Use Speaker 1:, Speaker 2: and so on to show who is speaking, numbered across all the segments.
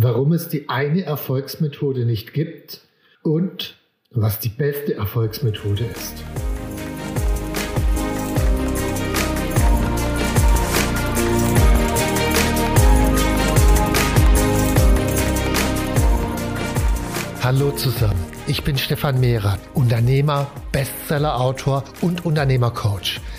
Speaker 1: Warum es die eine Erfolgsmethode nicht gibt und was die beste Erfolgsmethode ist. Hallo zusammen, ich bin Stefan Mehrer, Unternehmer, Bestseller-Autor und Unternehmercoach.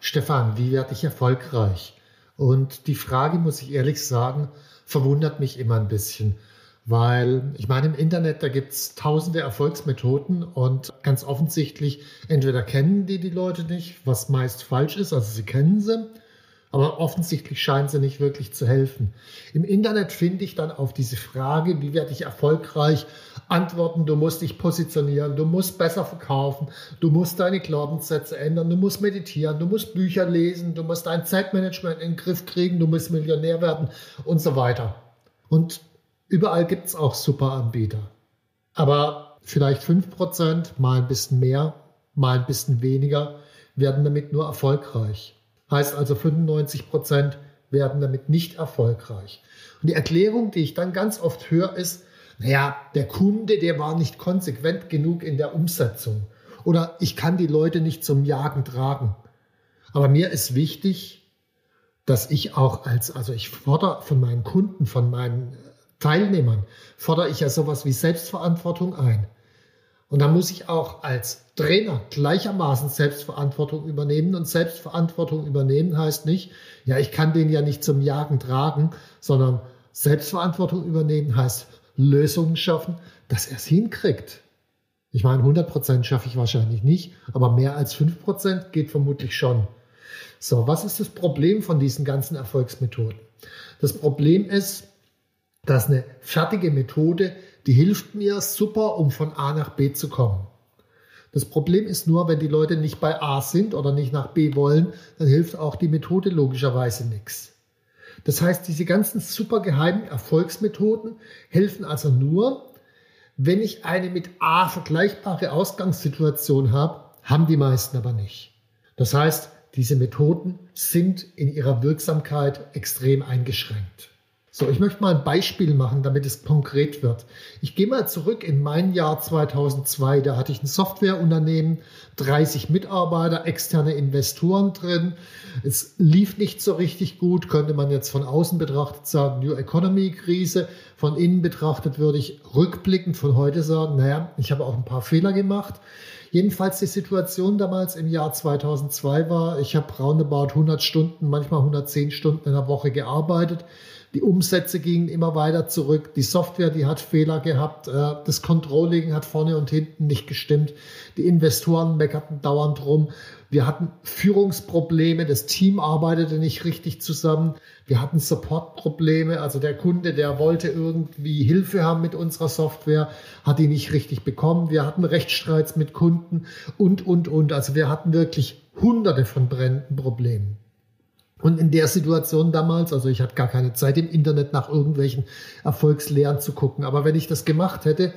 Speaker 1: Stefan, wie werde ich erfolgreich? Und die Frage, muss ich ehrlich sagen, verwundert mich immer ein bisschen. Weil ich meine, im Internet, da gibt es tausende Erfolgsmethoden und ganz offensichtlich, entweder kennen die die Leute nicht, was meist falsch ist, also sie kennen sie, aber offensichtlich scheinen sie nicht wirklich zu helfen. Im Internet finde ich dann auf diese Frage, wie werde ich erfolgreich, Antworten, du musst dich positionieren, du musst besser verkaufen, du musst deine Glaubenssätze ändern, du musst meditieren, du musst Bücher lesen, du musst dein Zeitmanagement in den Griff kriegen, du musst Millionär werden und so weiter. Und überall gibt es auch super Anbieter. Aber vielleicht 5%, mal ein bisschen mehr, mal ein bisschen weniger, werden damit nur erfolgreich. Heißt also 95 Prozent werden damit nicht erfolgreich. Und die Erklärung, die ich dann ganz oft höre, ist, naja, der Kunde, der war nicht konsequent genug in der Umsetzung. Oder ich kann die Leute nicht zum Jagen tragen. Aber mir ist wichtig, dass ich auch als, also ich fordere von meinen Kunden, von meinen Teilnehmern, fordere ich ja sowas wie Selbstverantwortung ein. Und da muss ich auch als Trainer gleichermaßen Selbstverantwortung übernehmen. Und Selbstverantwortung übernehmen heißt nicht, ja, ich kann den ja nicht zum Jagen tragen, sondern Selbstverantwortung übernehmen heißt Lösungen schaffen, dass er es hinkriegt. Ich meine, 100 Prozent schaffe ich wahrscheinlich nicht, aber mehr als 5 Prozent geht vermutlich schon. So, was ist das Problem von diesen ganzen Erfolgsmethoden? Das Problem ist, dass eine fertige Methode die hilft mir super, um von A nach B zu kommen. Das Problem ist nur, wenn die Leute nicht bei A sind oder nicht nach B wollen, dann hilft auch die Methode logischerweise nichts. Das heißt, diese ganzen super geheimen Erfolgsmethoden helfen also nur, wenn ich eine mit A vergleichbare Ausgangssituation habe, haben die meisten aber nicht. Das heißt, diese Methoden sind in ihrer Wirksamkeit extrem eingeschränkt. So, ich möchte mal ein Beispiel machen, damit es konkret wird. Ich gehe mal zurück in mein Jahr 2002. Da hatte ich ein Softwareunternehmen, 30 Mitarbeiter, externe Investoren drin. Es lief nicht so richtig gut, könnte man jetzt von außen betrachtet sagen, New Economy Krise. Von innen betrachtet würde ich rückblickend von heute sagen, naja, ich habe auch ein paar Fehler gemacht. Jedenfalls die Situation damals im Jahr 2002 war, ich habe roundabout 100 Stunden, manchmal 110 Stunden in der Woche gearbeitet. Die Umsätze gingen immer weiter zurück. Die Software, die hat Fehler gehabt. Äh, das Controlling hat vorne und hinten nicht gestimmt. Die Investoren meckerten dauernd rum. Wir hatten Führungsprobleme. Das Team arbeitete nicht richtig zusammen. Wir hatten Supportprobleme. Also der Kunde, der wollte irgendwie Hilfe haben mit unserer Software, hat die nicht richtig bekommen. Wir hatten Rechtsstreits mit Kunden und, und, und. Also wir hatten wirklich hunderte von brennenden Problemen. Und in der Situation damals, also ich hatte gar keine Zeit im Internet nach irgendwelchen Erfolgslehren zu gucken, aber wenn ich das gemacht hätte,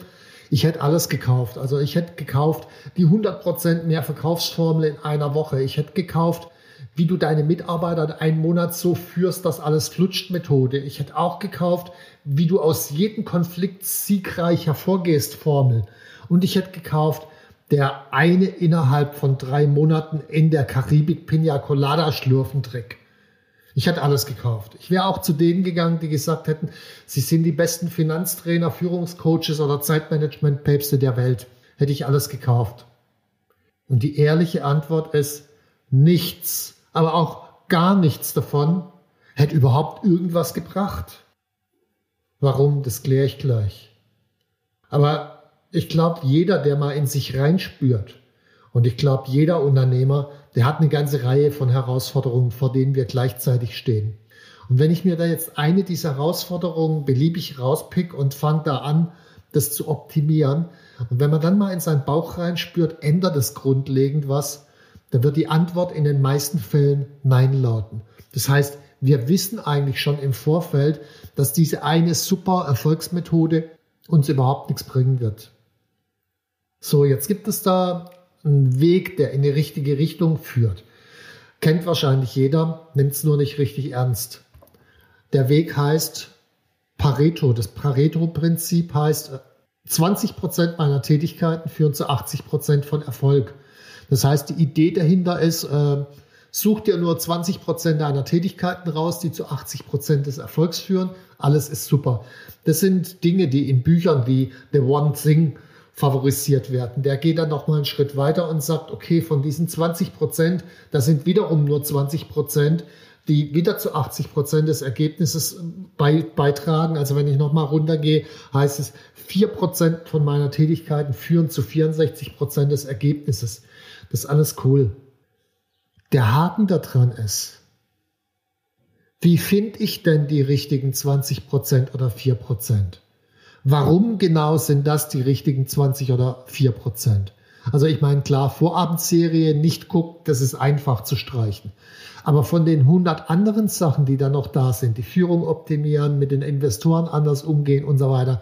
Speaker 1: ich hätte alles gekauft. Also ich hätte gekauft die 100% mehr Verkaufsformel in einer Woche. Ich hätte gekauft, wie du deine Mitarbeiter in einem Monat so führst, dass alles flutscht Methode. Ich hätte auch gekauft, wie du aus jedem Konflikt siegreich hervorgehst Formel. Und ich hätte gekauft, der eine innerhalb von drei Monaten in der Karibik Pina Colada schlürfen Trick. Ich hätte alles gekauft. Ich wäre auch zu denen gegangen, die gesagt hätten, sie sind die besten Finanztrainer, Führungscoaches oder Zeitmanagement-Päpste der Welt. Hätte ich alles gekauft. Und die ehrliche Antwort ist nichts, aber auch gar nichts davon hätte überhaupt irgendwas gebracht. Warum, das kläre ich gleich. Aber ich glaube, jeder, der mal in sich reinspürt, und ich glaube, jeder Unternehmer, der hat eine ganze Reihe von Herausforderungen, vor denen wir gleichzeitig stehen. Und wenn ich mir da jetzt eine dieser Herausforderungen beliebig rauspick und fange da an, das zu optimieren, und wenn man dann mal in seinen Bauch reinspürt, ändert es grundlegend was, dann wird die Antwort in den meisten Fällen Nein lauten. Das heißt, wir wissen eigentlich schon im Vorfeld, dass diese eine super Erfolgsmethode uns überhaupt nichts bringen wird. So, jetzt gibt es da einen Weg, der in die richtige Richtung führt. Kennt wahrscheinlich jeder, nimmt es nur nicht richtig ernst. Der Weg heißt Pareto. Das Pareto-Prinzip heißt, 20 Prozent meiner Tätigkeiten führen zu 80 Prozent von Erfolg. Das heißt, die Idee dahinter ist, äh, such dir nur 20 Prozent deiner Tätigkeiten raus, die zu 80 Prozent des Erfolgs führen. Alles ist super. Das sind Dinge, die in Büchern wie The One Thing favorisiert werden. Der geht dann noch mal einen Schritt weiter und sagt, okay, von diesen 20 Prozent, das sind wiederum nur 20 Prozent, die wieder zu 80 Prozent des Ergebnisses bei, beitragen. Also wenn ich noch mal runtergehe, heißt es, 4 Prozent von meiner Tätigkeiten führen zu 64 Prozent des Ergebnisses. Das ist alles cool. Der Haken daran ist, wie finde ich denn die richtigen 20 Prozent oder 4 Prozent? Warum genau sind das die richtigen 20 oder 4 Prozent? Also ich meine, klar, Vorabendserie nicht guckt, das ist einfach zu streichen. Aber von den 100 anderen Sachen, die da noch da sind, die Führung optimieren, mit den Investoren anders umgehen und so weiter,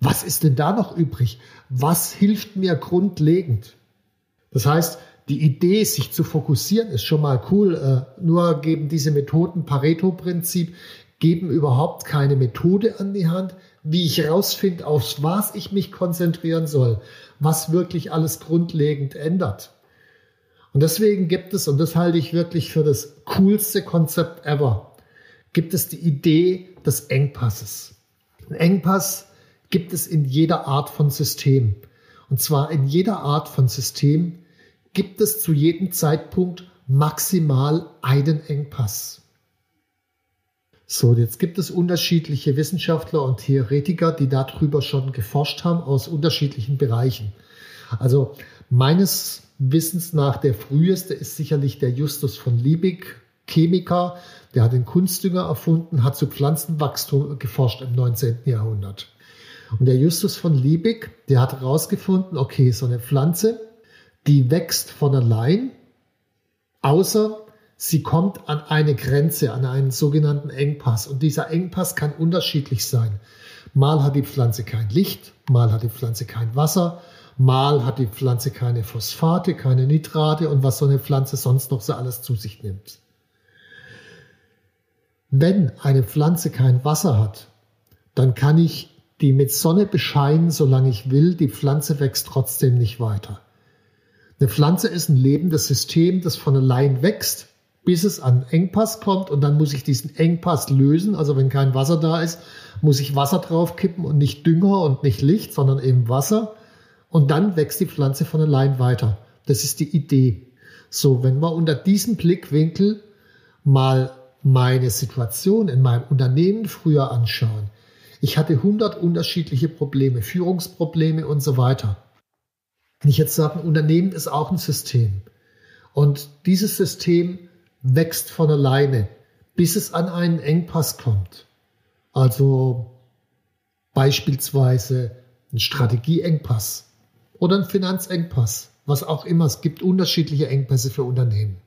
Speaker 1: was ist denn da noch übrig? Was hilft mir grundlegend? Das heißt, die Idee, sich zu fokussieren, ist schon mal cool. Äh, nur geben diese Methoden Pareto-Prinzip, geben überhaupt keine Methode an die Hand, wie ich herausfinde, auf was ich mich konzentrieren soll, was wirklich alles grundlegend ändert. Und deswegen gibt es, und das halte ich wirklich für das coolste Konzept ever, gibt es die Idee des Engpasses. Ein Engpass gibt es in jeder Art von System. Und zwar in jeder Art von System gibt es zu jedem Zeitpunkt maximal einen Engpass. So, jetzt gibt es unterschiedliche Wissenschaftler und Theoretiker, die darüber schon geforscht haben aus unterschiedlichen Bereichen. Also meines Wissens nach der früheste ist sicherlich der Justus von Liebig, Chemiker, der hat den Kunstdünger erfunden, hat zu Pflanzenwachstum geforscht im 19. Jahrhundert. Und der Justus von Liebig, der hat herausgefunden, okay, so eine Pflanze, die wächst von allein, außer sie kommt an eine Grenze, an einen sogenannten Engpass. Und dieser Engpass kann unterschiedlich sein. Mal hat die Pflanze kein Licht, mal hat die Pflanze kein Wasser, mal hat die Pflanze keine Phosphate, keine Nitrate und was so eine Pflanze sonst noch so alles zu sich nimmt. Wenn eine Pflanze kein Wasser hat, dann kann ich die mit Sonne bescheinen, solange ich will, die Pflanze wächst trotzdem nicht weiter. Eine Pflanze ist ein lebendes System, das von allein wächst bis es an Engpass kommt und dann muss ich diesen Engpass lösen. Also wenn kein Wasser da ist, muss ich Wasser draufkippen und nicht Dünger und nicht Licht, sondern eben Wasser. Und dann wächst die Pflanze von allein weiter. Das ist die Idee. So, wenn wir unter diesem Blickwinkel mal meine Situation in meinem Unternehmen früher anschauen. Ich hatte 100 unterschiedliche Probleme, Führungsprobleme und so weiter. Wenn ich jetzt sage, ein Unternehmen ist auch ein System. Und dieses System wächst von alleine, bis es an einen Engpass kommt. Also beispielsweise ein Strategieengpass oder ein Finanzengpass, was auch immer. Es gibt unterschiedliche Engpässe für Unternehmen.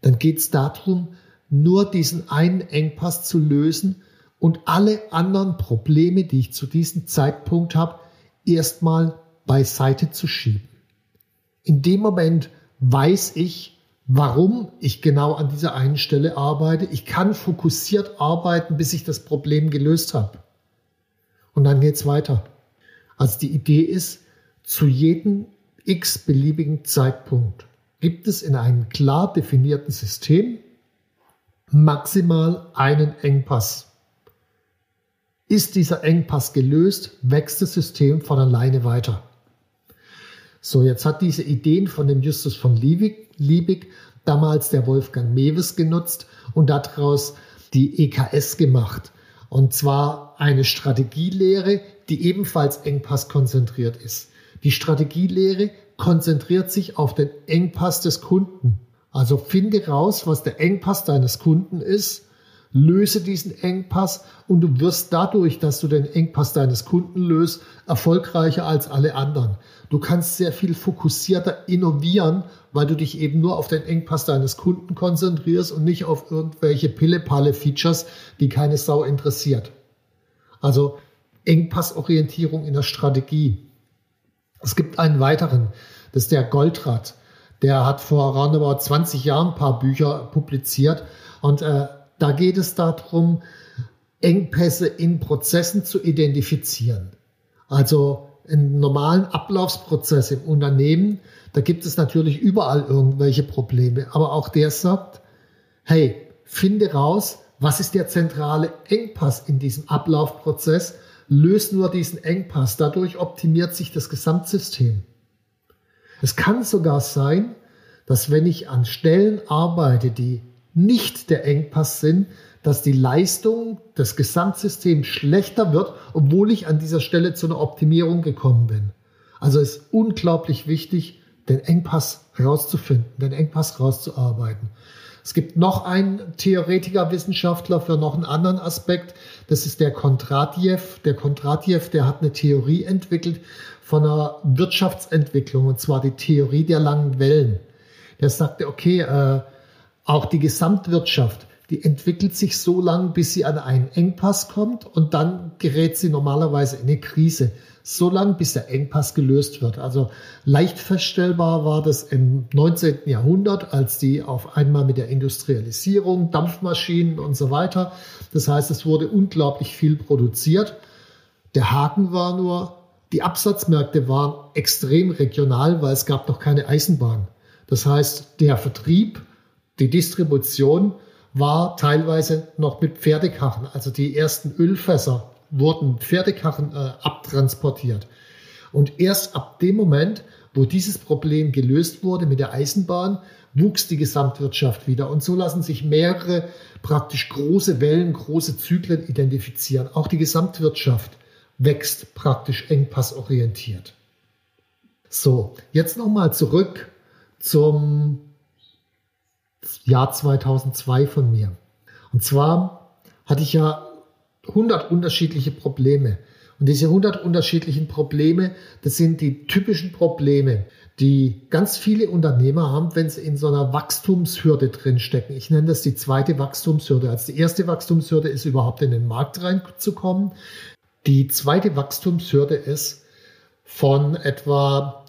Speaker 1: Dann geht es darum, nur diesen einen Engpass zu lösen und alle anderen Probleme, die ich zu diesem Zeitpunkt habe, erstmal beiseite zu schieben. In dem Moment weiß ich, warum ich genau an dieser einen Stelle arbeite. Ich kann fokussiert arbeiten, bis ich das Problem gelöst habe. Und dann geht's weiter. Also die Idee ist, zu jedem x beliebigen Zeitpunkt gibt es in einem klar definierten System maximal einen Engpass. Ist dieser Engpass gelöst, wächst das System von alleine weiter. So, jetzt hat diese Ideen von dem Justus von Liebig, Liebig damals der Wolfgang Mewes genutzt und daraus die EKS gemacht. Und zwar eine Strategielehre, die ebenfalls Engpass konzentriert ist. Die Strategielehre konzentriert sich auf den Engpass des Kunden. Also finde raus, was der Engpass deines Kunden ist löse diesen Engpass und du wirst dadurch, dass du den Engpass deines Kunden löst, erfolgreicher als alle anderen. Du kannst sehr viel fokussierter innovieren, weil du dich eben nur auf den Engpass deines Kunden konzentrierst und nicht auf irgendwelche Pille-Palle-Features, die keine Sau interessiert. Also Engpassorientierung in der Strategie. Es gibt einen weiteren, das ist der Goldrad. Der hat vor roundabout 20 Jahren ein paar Bücher publiziert und äh, da geht es darum, Engpässe in Prozessen zu identifizieren. Also im normalen Ablaufsprozess im Unternehmen, da gibt es natürlich überall irgendwelche Probleme. Aber auch der sagt, hey, finde raus, was ist der zentrale Engpass in diesem Ablaufprozess, löst nur diesen Engpass. Dadurch optimiert sich das Gesamtsystem. Es kann sogar sein, dass wenn ich an Stellen arbeite, die nicht der Engpass sind, dass die Leistung des Gesamtsystems schlechter wird, obwohl ich an dieser Stelle zu einer Optimierung gekommen bin. Also ist unglaublich wichtig, den Engpass rauszufinden, den Engpass rauszuarbeiten. Es gibt noch einen Theoretiker, Wissenschaftler für noch einen anderen Aspekt. Das ist der Kondratjew. Der Kondratjew, der hat eine Theorie entwickelt von einer Wirtschaftsentwicklung, und zwar die Theorie der langen Wellen. Der sagte, okay, äh, auch die Gesamtwirtschaft, die entwickelt sich so lang, bis sie an einen Engpass kommt und dann gerät sie normalerweise in eine Krise. So lang, bis der Engpass gelöst wird. Also leicht feststellbar war das im 19. Jahrhundert, als die auf einmal mit der Industrialisierung, Dampfmaschinen und so weiter. Das heißt, es wurde unglaublich viel produziert. Der Haken war nur, die Absatzmärkte waren extrem regional, weil es gab noch keine Eisenbahn. Das heißt, der Vertrieb die Distribution war teilweise noch mit Pferdekarren. Also die ersten Ölfässer wurden Pferdekarren äh, abtransportiert. Und erst ab dem Moment, wo dieses Problem gelöst wurde mit der Eisenbahn, wuchs die Gesamtwirtschaft wieder. Und so lassen sich mehrere praktisch große Wellen, große Zyklen identifizieren. Auch die Gesamtwirtschaft wächst praktisch engpassorientiert. So, jetzt nochmal zurück zum Jahr 2002 von mir. Und zwar hatte ich ja 100 unterschiedliche Probleme. Und diese 100 unterschiedlichen Probleme, das sind die typischen Probleme, die ganz viele Unternehmer haben, wenn sie in so einer Wachstumshürde drinstecken. Ich nenne das die zweite Wachstumshürde. Also die erste Wachstumshürde ist überhaupt in den Markt reinzukommen. Die zweite Wachstumshürde ist von etwa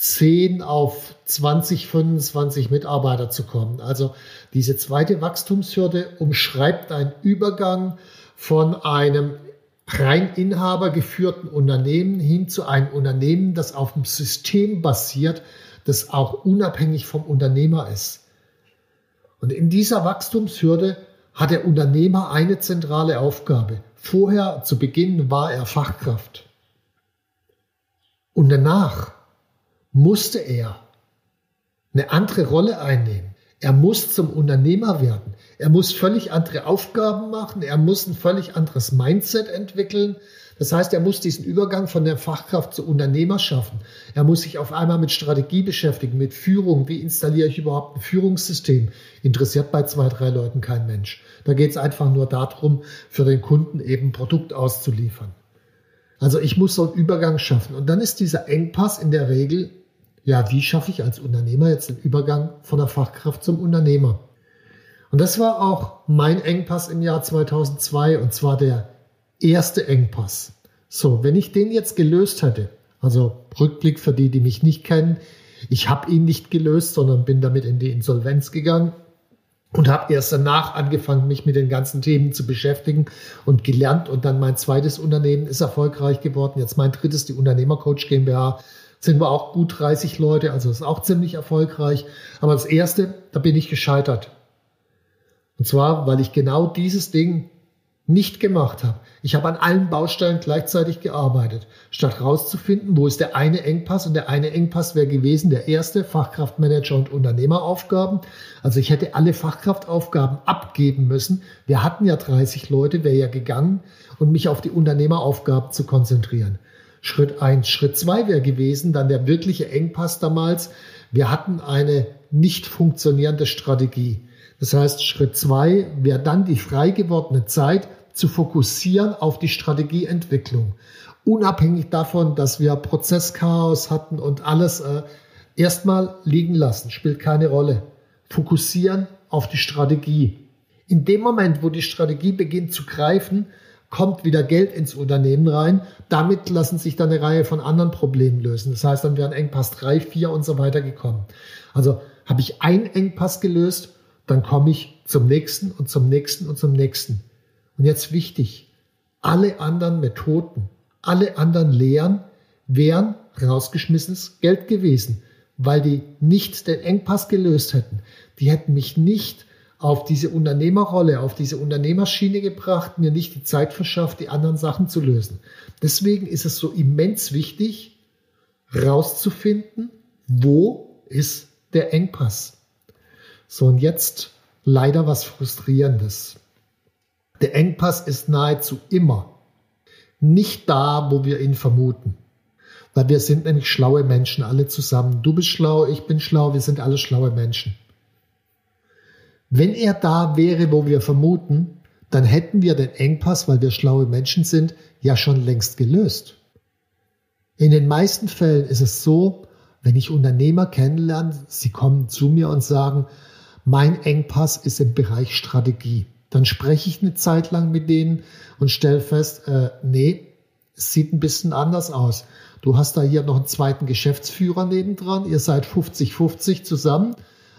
Speaker 1: 10 auf 20, 25 Mitarbeiter zu kommen. Also diese zweite Wachstumshürde umschreibt einen Übergang von einem rein inhabergeführten Unternehmen hin zu einem Unternehmen, das auf dem System basiert, das auch unabhängig vom Unternehmer ist. Und in dieser Wachstumshürde hat der Unternehmer eine zentrale Aufgabe. Vorher, zu Beginn, war er Fachkraft. Und danach musste er eine andere Rolle einnehmen. Er muss zum Unternehmer werden. Er muss völlig andere Aufgaben machen. Er muss ein völlig anderes Mindset entwickeln. Das heißt, er muss diesen Übergang von der Fachkraft zu Unternehmer schaffen. Er muss sich auf einmal mit Strategie beschäftigen, mit Führung. Wie installiere ich überhaupt ein Führungssystem? Interessiert bei zwei, drei Leuten kein Mensch. Da geht es einfach nur darum, für den Kunden eben Produkt auszuliefern. Also ich muss so einen Übergang schaffen. Und dann ist dieser Engpass in der Regel ja, wie schaffe ich als Unternehmer jetzt den Übergang von der Fachkraft zum Unternehmer? Und das war auch mein Engpass im Jahr 2002 und zwar der erste Engpass. So, wenn ich den jetzt gelöst hätte, also Rückblick für die, die mich nicht kennen, ich habe ihn nicht gelöst, sondern bin damit in die Insolvenz gegangen und habe erst danach angefangen, mich mit den ganzen Themen zu beschäftigen und gelernt. Und dann mein zweites Unternehmen ist erfolgreich geworden. Jetzt mein drittes, die Unternehmercoach GmbH, sind wir auch gut 30 Leute, also ist auch ziemlich erfolgreich. Aber das erste, da bin ich gescheitert. Und zwar, weil ich genau dieses Ding nicht gemacht habe. Ich habe an allen Baustellen gleichzeitig gearbeitet, statt herauszufinden, wo ist der eine Engpass und der eine Engpass wäre gewesen der erste Fachkraftmanager und Unternehmeraufgaben. Also ich hätte alle Fachkraftaufgaben abgeben müssen. Wir hatten ja 30 Leute, wäre ja gegangen und mich auf die Unternehmeraufgaben zu konzentrieren. Schritt eins, Schritt zwei wäre gewesen, dann der wirkliche Engpass damals. Wir hatten eine nicht funktionierende Strategie. Das heißt, Schritt zwei wäre dann die frei gewordene Zeit zu fokussieren auf die Strategieentwicklung. Unabhängig davon, dass wir Prozesschaos hatten und alles äh, erstmal liegen lassen, spielt keine Rolle. Fokussieren auf die Strategie. In dem Moment, wo die Strategie beginnt zu greifen, kommt wieder Geld ins Unternehmen rein. Damit lassen sich dann eine Reihe von anderen Problemen lösen. Das heißt, dann wären Engpass 3, 4 und so weiter gekommen. Also habe ich einen Engpass gelöst, dann komme ich zum nächsten und zum nächsten und zum nächsten. Und jetzt wichtig, alle anderen Methoden, alle anderen Lehren wären rausgeschmissenes Geld gewesen, weil die nicht den Engpass gelöst hätten. Die hätten mich nicht auf diese Unternehmerrolle, auf diese Unternehmerschiene gebracht, mir nicht die Zeit verschafft, die anderen Sachen zu lösen. Deswegen ist es so immens wichtig, rauszufinden, wo ist der Engpass. So, und jetzt leider was Frustrierendes. Der Engpass ist nahezu immer nicht da, wo wir ihn vermuten. Weil wir sind nämlich schlaue Menschen, alle zusammen. Du bist schlau, ich bin schlau, wir sind alle schlaue Menschen. Wenn er da wäre, wo wir vermuten, dann hätten wir den Engpass, weil wir schlaue Menschen sind, ja schon längst gelöst. In den meisten Fällen ist es so, wenn ich Unternehmer kennenlerne, sie kommen zu mir und sagen, mein Engpass ist im Bereich Strategie. Dann spreche ich eine Zeit lang mit denen und stelle fest, äh, nee, es sieht ein bisschen anders aus. Du hast da hier noch einen zweiten Geschäftsführer nebendran, ihr seid 50-50 zusammen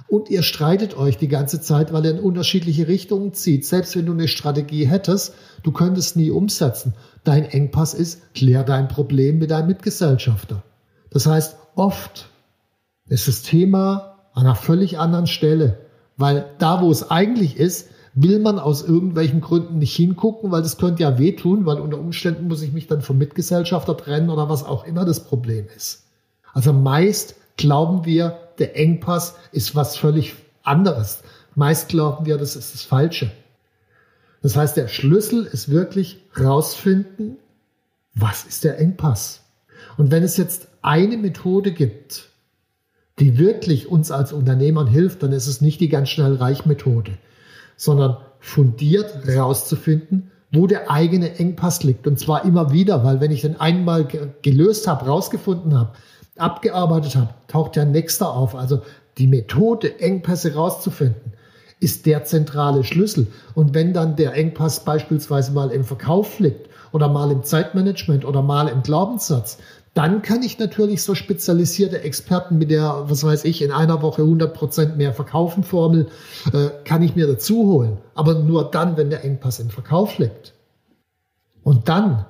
Speaker 1: und ihr streitet euch die ganze Zeit, weil ihr in unterschiedliche Richtungen zieht. Selbst wenn du eine Strategie hättest, du könntest nie umsetzen. Dein Engpass ist, klär dein Problem mit deinem Mitgesellschafter. Das heißt, oft ist das Thema an einer völlig anderen Stelle, weil da, wo es eigentlich ist, will man aus irgendwelchen Gründen nicht hingucken, weil das könnte ja wehtun, weil unter Umständen muss ich mich dann vom Mitgesellschafter trennen oder was auch immer das Problem ist. Also meist glauben wir, der Engpass ist was völlig anderes. Meist glauben wir, das ist das Falsche. Das heißt, der Schlüssel ist wirklich rausfinden, was ist der Engpass? Und wenn es jetzt eine Methode gibt, die wirklich uns als Unternehmern hilft, dann ist es nicht die ganz schnell reich Methode sondern fundiert rauszufinden, wo der eigene Engpass liegt. Und zwar immer wieder, weil wenn ich den einmal gelöst habe, rausgefunden habe, abgearbeitet habe, taucht ja nächster auf. Also die Methode, Engpässe rauszufinden, ist der zentrale Schlüssel. Und wenn dann der Engpass beispielsweise mal im Verkauf liegt oder mal im Zeitmanagement oder mal im Glaubenssatz, dann kann ich natürlich so spezialisierte Experten mit der, was weiß ich, in einer Woche 100% mehr verkaufen Formel, äh, kann ich mir dazu holen. Aber nur dann, wenn der Engpass im Verkauf liegt. Und dann,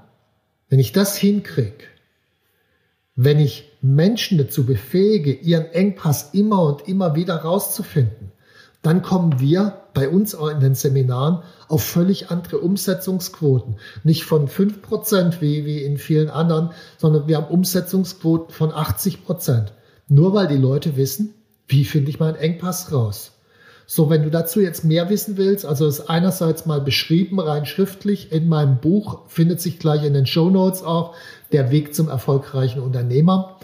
Speaker 1: wenn ich das hinkriege, wenn ich Menschen dazu befähige, ihren Engpass immer und immer wieder rauszufinden, dann kommen wir bei uns in den Seminaren auf völlig andere Umsetzungsquoten. Nicht von 5% wie, wie in vielen anderen, sondern wir haben Umsetzungsquoten von 80%. Nur weil die Leute wissen, wie finde ich meinen Engpass raus. So, wenn du dazu jetzt mehr wissen willst, also ist einerseits mal beschrieben, rein schriftlich in meinem Buch, findet sich gleich in den Show Notes auch der Weg zum erfolgreichen Unternehmer.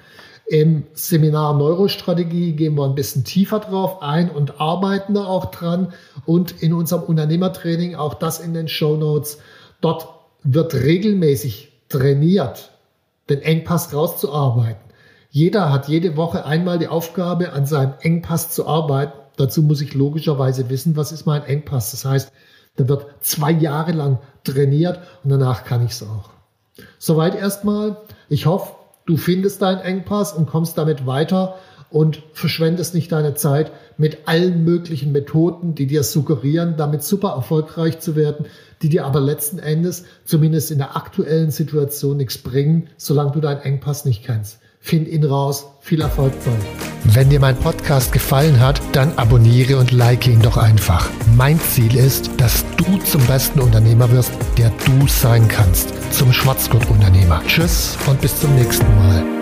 Speaker 1: Im Seminar Neurostrategie gehen wir ein bisschen tiefer drauf ein und arbeiten da auch dran. Und in unserem Unternehmertraining, auch das in den Show Notes, dort wird regelmäßig trainiert, den Engpass rauszuarbeiten. Jeder hat jede Woche einmal die Aufgabe, an seinem Engpass zu arbeiten. Dazu muss ich logischerweise wissen, was ist mein Engpass. Das heißt, da wird zwei Jahre lang trainiert und danach kann ich es auch. Soweit erstmal. Ich hoffe, Du findest deinen Engpass und kommst damit weiter und verschwendest nicht deine Zeit mit allen möglichen Methoden, die dir suggerieren, damit super erfolgreich zu werden, die dir aber letzten Endes, zumindest in der aktuellen Situation, nichts bringen, solange du deinen Engpass nicht kennst. Find ihn raus. Viel Erfolg bei.
Speaker 2: Wenn dir mein Podcast gefallen hat, dann abonniere und like ihn doch einfach. Mein Ziel ist, dass du zum besten Unternehmer wirst, der du sein kannst. Zum Schwarzgurt-Unternehmer. Tschüss und bis zum nächsten Mal.